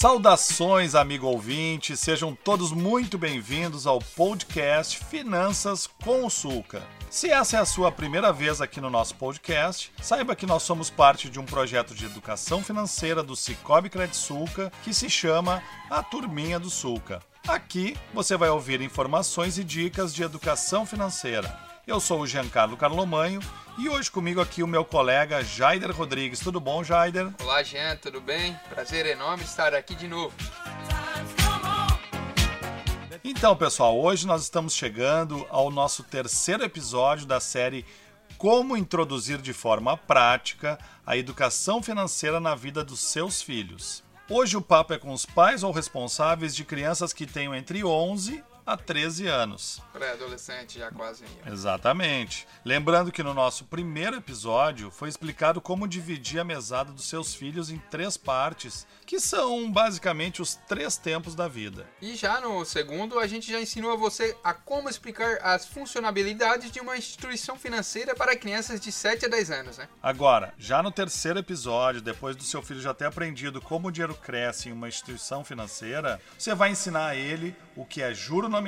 Saudações, amigo ouvinte, sejam todos muito bem-vindos ao podcast Finanças com o Sulca. Se essa é a sua primeira vez aqui no nosso podcast, saiba que nós somos parte de um projeto de educação financeira do Cicobi Sulca que se chama A Turminha do Sulca. Aqui você vai ouvir informações e dicas de educação financeira. Eu sou o Giancarlo Carlomanho e hoje comigo aqui o meu colega Jaider Rodrigues. Tudo bom, Jaider? Olá, Jean, tudo bem? Prazer enorme estar aqui de novo. Então, pessoal, hoje nós estamos chegando ao nosso terceiro episódio da série Como introduzir de forma prática a educação financeira na vida dos seus filhos. Hoje o papo é com os pais ou responsáveis de crianças que tenham entre 11 a 13 anos. Pré-adolescente já quase. Exatamente. Lembrando que no nosso primeiro episódio foi explicado como dividir a mesada dos seus filhos em três partes, que são basicamente os três tempos da vida. E já no segundo, a gente já ensinou a você a como explicar as funcionalidades de uma instituição financeira para crianças de 7 a 10 anos, né? Agora, já no terceiro episódio, depois do seu filho já ter aprendido como o dinheiro cresce em uma instituição financeira, você vai ensinar a ele o que é juro nominal,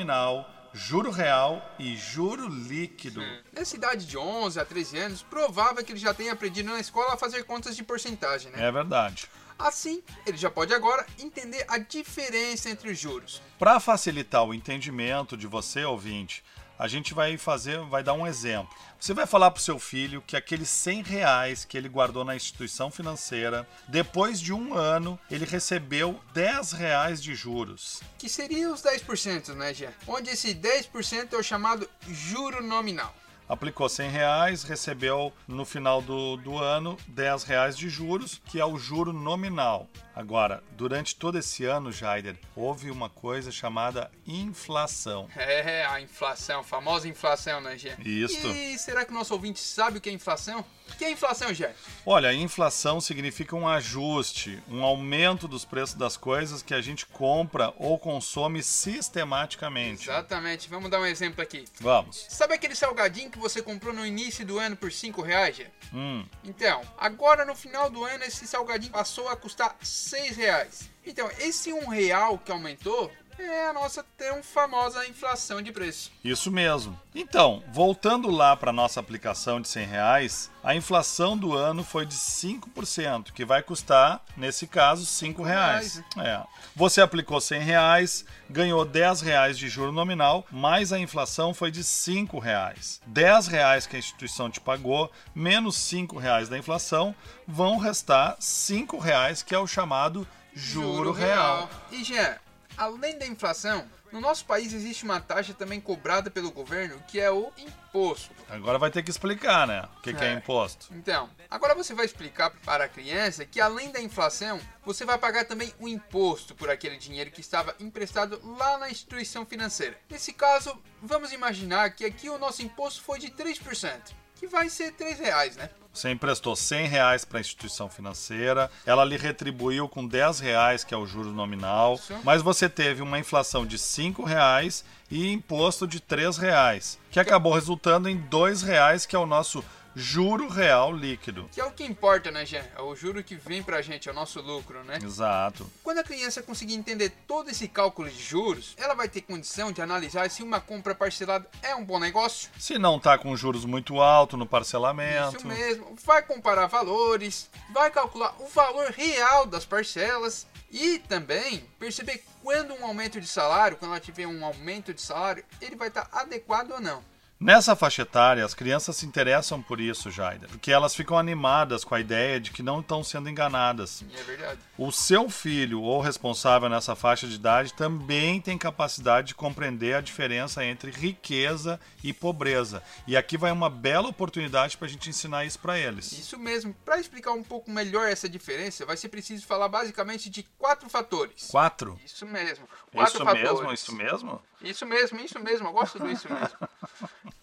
juro real e juro líquido. Sim. Nessa idade de 11 a 13 anos, provável que ele já tenha aprendido na escola a fazer contas de porcentagem, né? É verdade. Assim, ele já pode agora entender a diferença entre os juros. Para facilitar o entendimento de você, ouvinte, a gente vai fazer, vai dar um exemplo. Você vai falar para o seu filho que aqueles 100 reais que ele guardou na instituição financeira, depois de um ano, ele recebeu 10 reais de juros. Que seriam os 10%, né, Gê? Onde esse 10% é o chamado juro nominal aplicou 100 reais, recebeu no final do, do ano 10 reais de juros, que é o juro nominal. Agora, durante todo esse ano, Jaider, houve uma coisa chamada inflação. É, a inflação, a famosa inflação, né, Gê? Isso. E será que o nosso ouvinte sabe o que é inflação? O que é inflação, Gê? Olha, a inflação significa um ajuste, um aumento dos preços das coisas que a gente compra ou consome sistematicamente. Exatamente. Vamos dar um exemplo aqui. Vamos. Sabe aquele salgadinho que você comprou no início do ano por 5 reais, Gê? Hum. Então, agora no final do ano esse salgadinho passou a custar 6 reais. Então, esse um real que aumentou é a nossa tão famosa inflação de preço. Isso mesmo. Então, voltando lá para nossa aplicação de 100 reais, a inflação do ano foi de 5%, que vai custar, nesse caso, 5 reais. É. Você aplicou 100 reais, ganhou 10 reais de juro nominal, mas a inflação foi de 5 reais. 10 reais que a instituição te pagou, menos 5 reais da inflação, vão restar 5 reais, que é o chamado juro, juro real. real. E, Jean, Além da inflação, no nosso país existe uma taxa também cobrada pelo governo que é o imposto. Agora vai ter que explicar, né? O que é, que é imposto. Então, agora você vai explicar para a criança que além da inflação, você vai pagar também o imposto por aquele dinheiro que estava emprestado lá na instituição financeira. Nesse caso, vamos imaginar que aqui o nosso imposto foi de 3%, que vai ser 3 reais, né? Você emprestou 100 reais para a instituição financeira, ela lhe retribuiu com 10 reais, que é o juro nominal, Isso. mas você teve uma inflação de 5 reais e imposto de 3 reais, que acabou resultando em 2 reais, que é o nosso juro real líquido. Que é o que importa, né, Jean? É o juro que vem pra gente, é o nosso lucro, né? Exato. Quando a criança conseguir entender todo esse cálculo de juros, ela vai ter condição de analisar se uma compra parcelada é um bom negócio. Se não tá com juros muito alto no parcelamento. Isso mesmo. Vai comparar valores, vai calcular o valor real das parcelas e também perceber quando um aumento de salário, quando ela tiver um aumento de salário, ele vai estar adequado ou não. Nessa faixa etária, as crianças se interessam por isso, Jaida, porque elas ficam animadas com a ideia de que não estão sendo enganadas. É verdade. O seu filho ou responsável nessa faixa de idade também tem capacidade de compreender a diferença entre riqueza e pobreza. E aqui vai uma bela oportunidade para a gente ensinar isso para eles. Isso mesmo. Para explicar um pouco melhor essa diferença, vai ser preciso falar basicamente de quatro fatores. Quatro? Isso mesmo. Quatro isso fatores. mesmo, isso mesmo? Isso mesmo, isso mesmo. Eu gosto disso mesmo.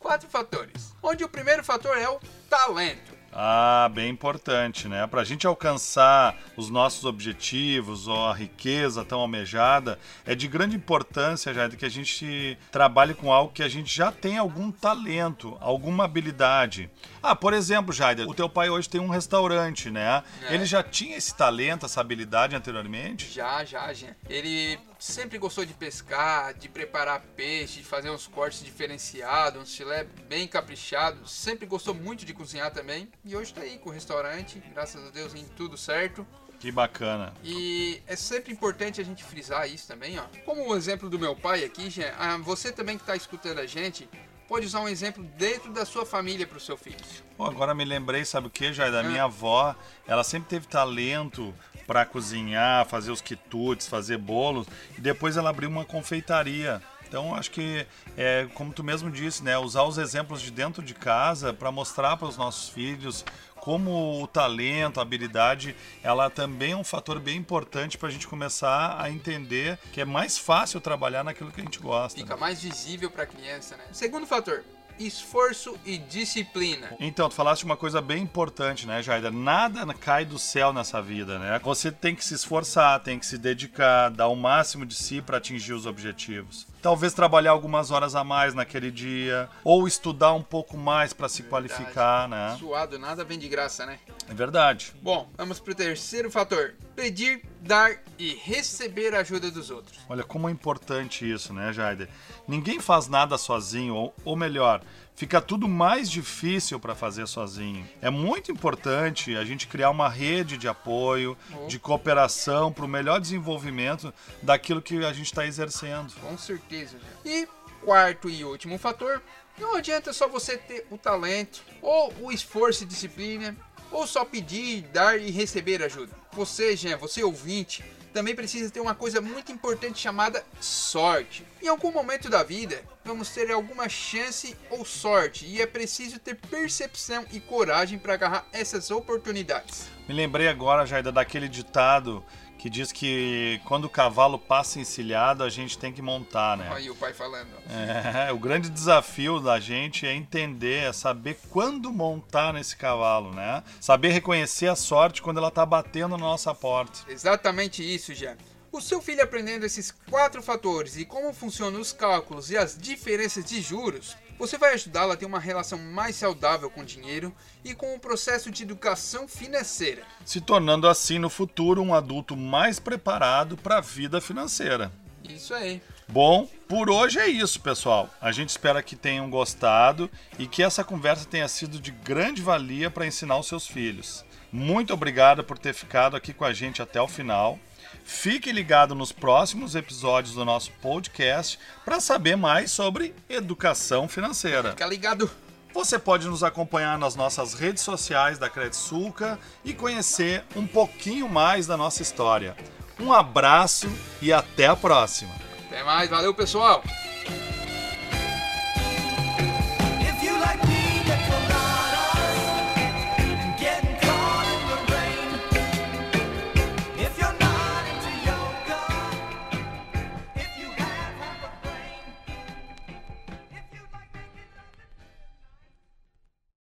Quatro fatores. Onde o primeiro fator é o talento. Ah, bem importante, né? Para a gente alcançar os nossos objetivos ou a riqueza tão almejada, é de grande importância, já que a gente trabalhe com algo que a gente já tem algum talento, alguma habilidade. Ah, por exemplo, Jaider, o teu pai hoje tem um restaurante, né? É. Ele já tinha esse talento, essa habilidade anteriormente? Já, já, já. Ele sempre gostou de pescar, de preparar peixe, de fazer uns cortes diferenciados, um filé bem caprichado. Sempre gostou muito de cozinhar também. E hoje está aí com o restaurante, graças a Deus, em tudo certo. Que bacana. E é sempre importante a gente frisar isso também, ó. Como o exemplo do meu pai aqui, ah, você também que está escutando a gente, pode usar um exemplo dentro da sua família para o seu filho. Pô, agora me lembrei, sabe o que, já Da ah. minha avó. Ela sempre teve talento para cozinhar, fazer os quitutes, fazer bolos. E depois ela abriu uma confeitaria. Então, acho que, é, como tu mesmo disse, né, usar os exemplos de dentro de casa para mostrar para os nossos filhos como o talento, a habilidade, ela também é um fator bem importante para a gente começar a entender que é mais fácil trabalhar naquilo que a gente gosta. Fica né? mais visível para a criança, né? Segundo fator, esforço e disciplina. Então, tu falaste uma coisa bem importante, né, Jaida? Nada cai do céu nessa vida, né? Você tem que se esforçar, tem que se dedicar, dar o máximo de si para atingir os objetivos. Talvez trabalhar algumas horas a mais naquele dia, ou estudar um pouco mais para se verdade. qualificar, né? Suado, nada vem de graça, né? É verdade. Bom, vamos pro terceiro fator: pedir, dar e receber a ajuda dos outros. Olha como é importante isso, né, Jaider? Ninguém faz nada sozinho, ou, ou melhor, fica tudo mais difícil para fazer sozinho. É muito importante a gente criar uma rede de apoio, oh. de cooperação para o melhor desenvolvimento daquilo que a gente está exercendo. Com certeza. E quarto e último fator, não adianta só você ter o talento ou o esforço e disciplina, ou só pedir, dar e receber ajuda. Você, Jean, você ouvinte, também precisa ter uma coisa muito importante chamada sorte. Em algum momento da vida, vamos ter alguma chance ou sorte e é preciso ter percepção e coragem para agarrar essas oportunidades. Me lembrei agora, Jaida, daquele ditado que diz que quando o cavalo passa encilhado, a gente tem que montar, né? Aí o pai falando. É, o grande desafio da gente é entender, é saber quando montar nesse cavalo, né? Saber reconhecer a sorte quando ela tá batendo na nossa porta. Exatamente isso, Jean. O seu filho aprendendo esses quatro fatores e como funcionam os cálculos e as diferenças de juros, você vai ajudá-lo a ter uma relação mais saudável com o dinheiro e com o processo de educação financeira, se tornando assim no futuro um adulto mais preparado para a vida financeira. Isso aí. Bom, por hoje é isso, pessoal. A gente espera que tenham gostado e que essa conversa tenha sido de grande valia para ensinar os seus filhos. Muito obrigado por ter ficado aqui com a gente até o final. Fique ligado nos próximos episódios do nosso podcast para saber mais sobre educação financeira. Fica ligado! Você pode nos acompanhar nas nossas redes sociais da Credsulca e conhecer um pouquinho mais da nossa história. Um abraço e até a próxima. Até mais, valeu pessoal!